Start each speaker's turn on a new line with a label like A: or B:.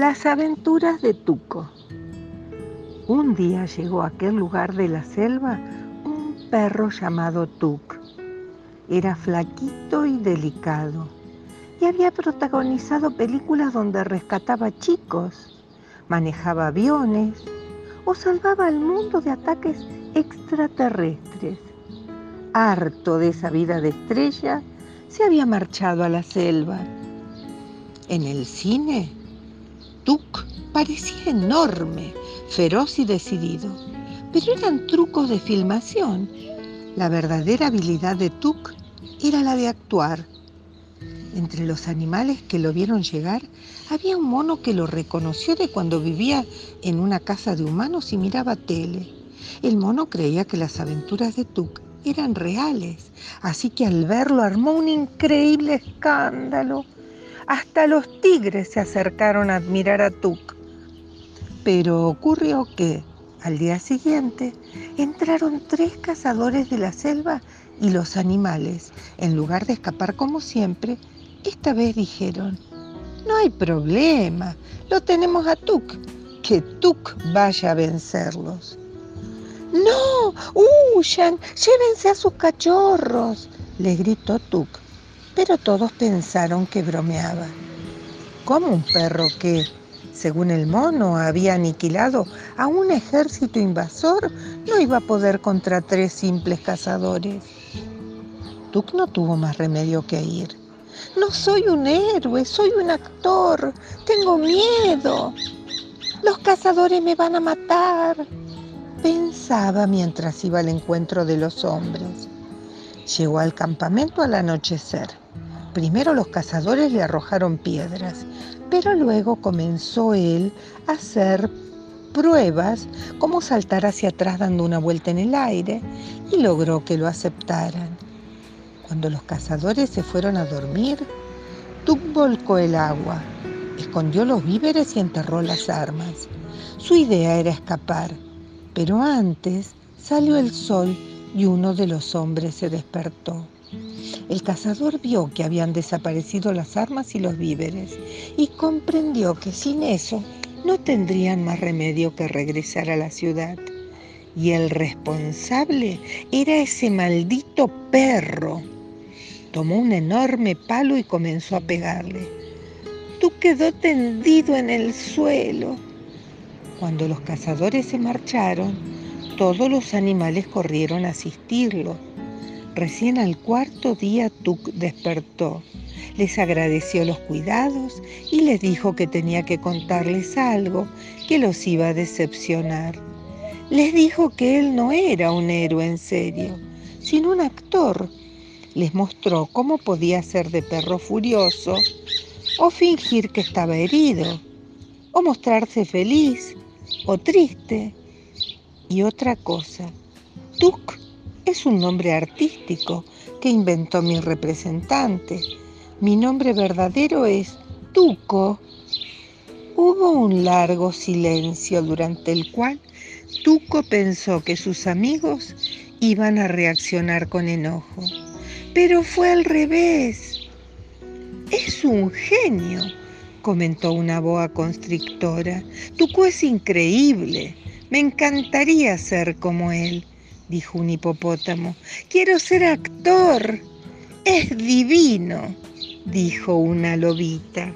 A: Las aventuras de Tuco. Un día llegó a aquel lugar de la selva un perro llamado Tuc. Era flaquito y delicado y había protagonizado películas donde rescataba chicos, manejaba aviones o salvaba al mundo de ataques extraterrestres. Harto de esa vida de estrella, se había marchado a la selva. En el cine, Tuk parecía enorme, feroz y decidido, pero eran trucos de filmación. La verdadera habilidad de Tuk era la de actuar. Entre los animales que lo vieron llegar, había un mono que lo reconoció de cuando vivía en una casa de humanos y miraba tele. El mono creía que las aventuras de Tuk eran reales, así que al verlo armó un increíble escándalo. Hasta los tigres se acercaron a admirar a Tuk. Pero ocurrió que, al día siguiente, entraron tres cazadores de la selva y los animales, en lugar de escapar como siempre, esta vez dijeron, no hay problema, lo tenemos a Tuk, que Tuk vaya a vencerlos. No, huyan, llévense a sus cachorros, le gritó Tuk, pero todos pensaron que bromeaba. ¿Cómo un perro que, según el mono, había aniquilado a un ejército invasor, no iba a poder contra tres simples cazadores? Tuk no tuvo más remedio que ir. No soy un héroe, soy un actor. Tengo miedo. Los cazadores me van a matar. Pensaba mientras iba al encuentro de los hombres. Llegó al campamento al anochecer. Primero los cazadores le arrojaron piedras, pero luego comenzó él a hacer pruebas como saltar hacia atrás dando una vuelta en el aire y logró que lo aceptaran. Cuando los cazadores se fueron a dormir, Tuk volcó el agua, escondió los víveres y enterró las armas. Su idea era escapar, pero antes salió el sol y uno de los hombres se despertó. El cazador vio que habían desaparecido las armas y los víveres y comprendió que sin eso no tendrían más remedio que regresar a la ciudad. Y el responsable era ese maldito perro Tomó un enorme palo y comenzó a pegarle. Tú quedó tendido en el suelo. Cuando los cazadores se marcharon, todos los animales corrieron a asistirlo. Recién al cuarto día Tuk despertó. Les agradeció los cuidados y les dijo que tenía que contarles algo que los iba a decepcionar. Les dijo que él no era un héroe en serio, sino un actor les mostró cómo podía ser de perro furioso o fingir que estaba herido, o mostrarse feliz o triste. Y otra cosa, Tuk es un nombre artístico que inventó mi representante. Mi nombre verdadero es Tuco. Hubo un largo silencio durante el cual Tuco pensó que sus amigos iban a reaccionar con enojo. Pero fue al revés. Es un genio, comentó una boa constrictora. Tuco es increíble. Me encantaría ser como él, dijo un hipopótamo. Quiero ser actor. Es divino, dijo una lobita.